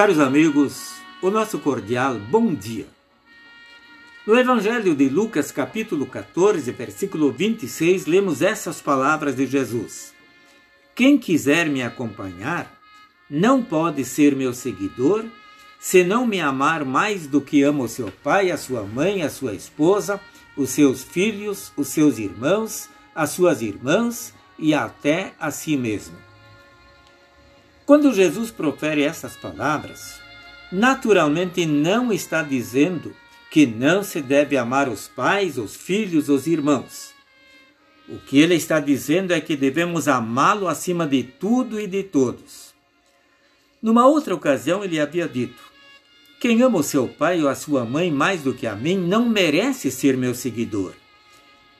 Caros amigos, o nosso cordial bom dia. No Evangelho de Lucas, capítulo 14, versículo 26, lemos essas palavras de Jesus: Quem quiser me acompanhar, não pode ser meu seguidor se não me amar mais do que ama o seu pai, a sua mãe, a sua esposa, os seus filhos, os seus irmãos, as suas irmãs e até a si mesmo. Quando Jesus profere essas palavras, naturalmente não está dizendo que não se deve amar os pais, os filhos, os irmãos. O que ele está dizendo é que devemos amá-lo acima de tudo e de todos. Numa outra ocasião, ele havia dito: Quem ama o seu pai ou a sua mãe mais do que a mim não merece ser meu seguidor.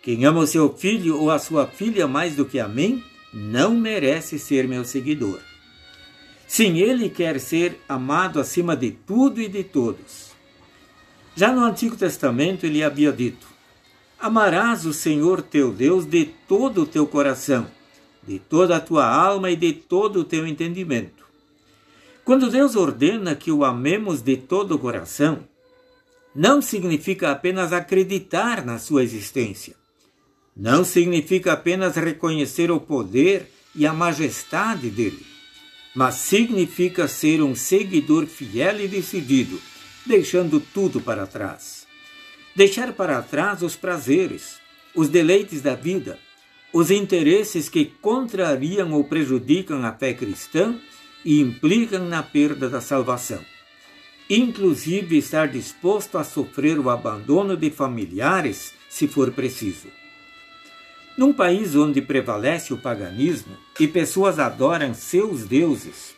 Quem ama o seu filho ou a sua filha mais do que a mim não merece ser meu seguidor. Sim, ele quer ser amado acima de tudo e de todos. Já no Antigo Testamento ele havia dito: Amarás o Senhor teu Deus de todo o teu coração, de toda a tua alma e de todo o teu entendimento. Quando Deus ordena que o amemos de todo o coração, não significa apenas acreditar na sua existência. Não significa apenas reconhecer o poder e a majestade dele mas significa ser um seguidor fiel e decidido, deixando tudo para trás. Deixar para trás os prazeres, os deleites da vida, os interesses que contrariam ou prejudicam a fé cristã e implicam na perda da salvação. Inclusive estar disposto a sofrer o abandono de familiares, se for preciso. Num país onde prevalece o paganismo e pessoas adoram seus deuses,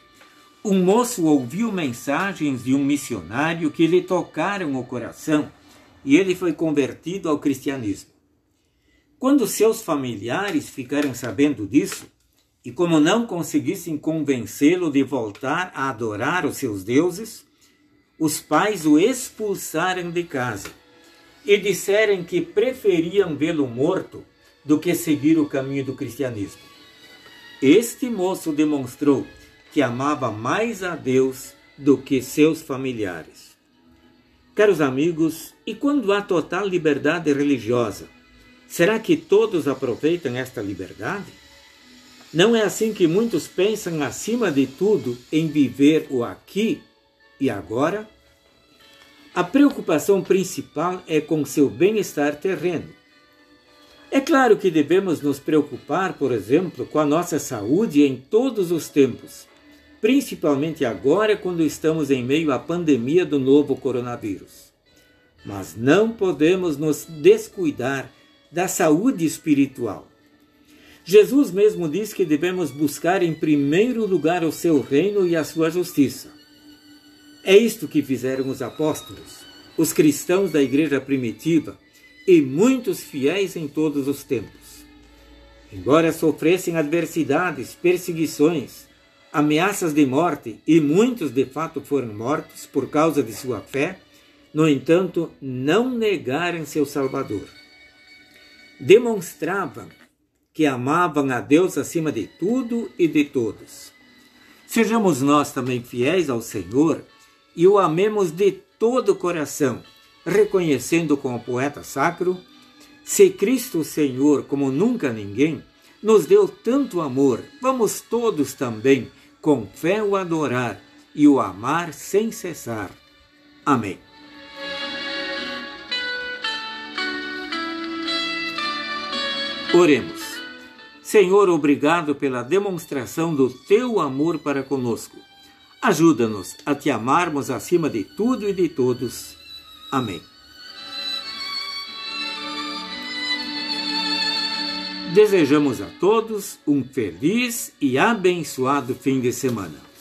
um moço ouviu mensagens de um missionário que lhe tocaram o coração e ele foi convertido ao cristianismo. Quando seus familiares ficaram sabendo disso, e como não conseguissem convencê-lo de voltar a adorar os seus deuses, os pais o expulsaram de casa e disseram que preferiam vê-lo morto do que seguir o caminho do cristianismo. Este moço demonstrou que amava mais a Deus do que seus familiares. Caros amigos, e quando há total liberdade religiosa, será que todos aproveitam esta liberdade? Não é assim que muitos pensam, acima de tudo, em viver o aqui e agora? A preocupação principal é com seu bem-estar terreno é claro que devemos nos preocupar, por exemplo, com a nossa saúde em todos os tempos, principalmente agora quando estamos em meio à pandemia do novo coronavírus. Mas não podemos nos descuidar da saúde espiritual. Jesus mesmo diz que devemos buscar em primeiro lugar o seu reino e a sua justiça. É isto que fizeram os apóstolos, os cristãos da igreja primitiva, e muitos fiéis em todos os tempos. Embora sofressem adversidades, perseguições, ameaças de morte, e muitos de fato foram mortos por causa de sua fé, no entanto, não negaram seu Salvador. Demonstravam que amavam a Deus acima de tudo e de todos. Sejamos nós também fiéis ao Senhor e o amemos de todo o coração reconhecendo como poeta sacro, se Cristo Senhor, como nunca ninguém, nos deu tanto amor, vamos todos também, com fé, o adorar e o amar sem cessar. Amém. Oremos. Senhor, obrigado pela demonstração do teu amor para conosco. Ajuda-nos a te amarmos acima de tudo e de todos. Amém. Desejamos a todos um feliz e abençoado fim de semana.